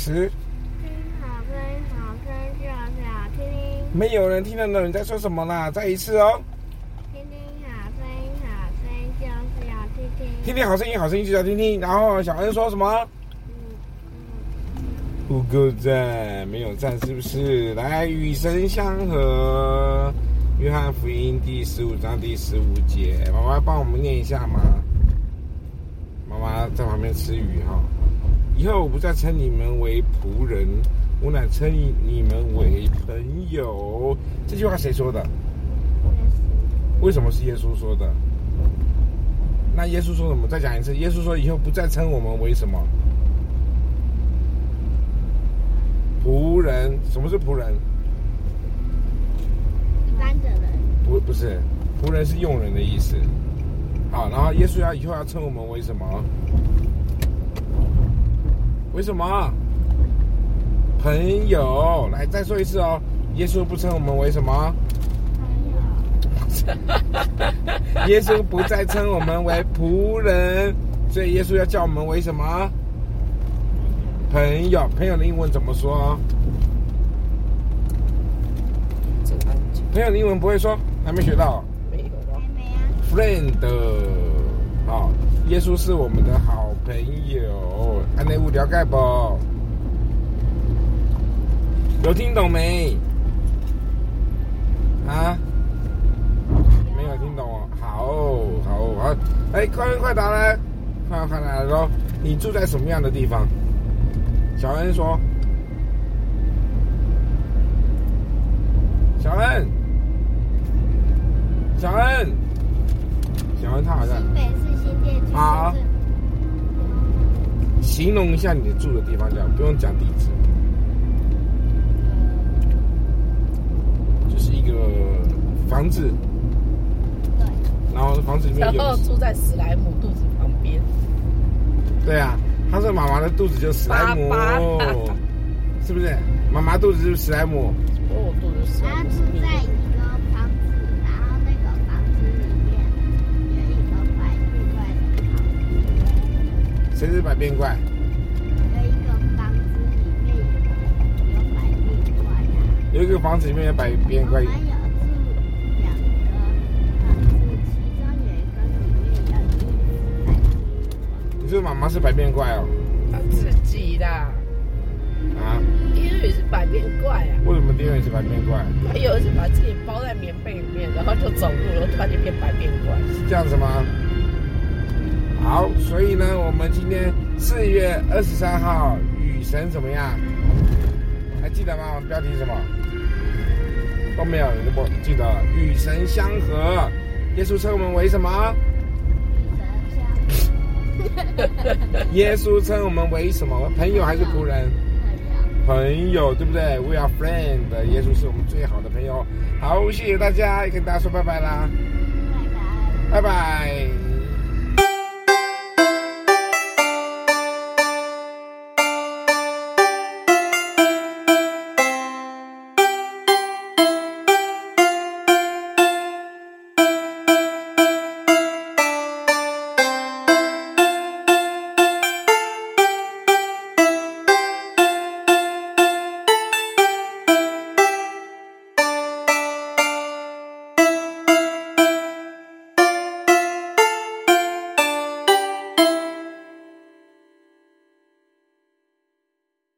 开始。听好声，好声就是好听听。没有人听得懂你在说什么啦，再一次哦。听听好声音，好声音就是要听听。听听好声音，好声音就是要听听。然后小恩说什么？不够赞，没有赞，是不是？来，与神相合。约翰福音第十五章第十五节，妈妈帮我们念一下吗？妈妈在旁边吃鱼哈。以后我不再称你们为仆人，我乃称你们为朋友。这句话谁说的？为什么是耶稣说的？那耶稣说什么？再讲一次。耶稣说：“以后不再称我们为什么？仆人？什么是仆人？一般的人。不，不是，仆人是佣人的意思。好，然后耶稣要以后要称我们为什么？”为什么？朋友，来再说一次哦。耶稣不称我们为什么？朋友。耶稣不再称我们为仆人，所以耶稣要叫我们为什么？朋友。朋友的英文怎么说？朋友的英文不会说，还没学到。没有啊。Friend，好，耶稣是我们的好朋友。安内有了解不？有听懂没？啊？没有听懂哦。好，好，好。哎，快问快答来，快快答来说，你住在什么样的地方？小恩说。小恩。小恩。小恩，他好像。新北市新店区。好。形容一下你住的地方，这样不用讲地址，就是一个房子，对，然后房子里面有，然后住在史莱姆肚子旁边，对啊，他说妈妈的肚子就是史莱姆，是不是？妈妈肚子就是史莱姆，我肚子是。他住在谁是百变怪？有一个房子里面有百变怪。有一个房子里面有百变怪。两个房子，其中有一个里面有一百变怪你说妈妈是百变怪哦？他自己的。啊？第二是百变怪啊？为什么第二是百变怪？他有一次把自己包在棉被里面，然后就走路，然后突然就变百变怪。是这样子吗？好，所以呢，我们今天四月二十三号雨神怎么样？还记得吗？我们标题是什么？都没有，你不记得？雨神相合。耶稣称我们为什么？耶稣称我们为什么？朋友还是仆人？朋友，对不对？We are friend。耶稣是我们最好的朋友。好，谢谢大家，也跟大家说拜拜啦。拜拜。拜拜。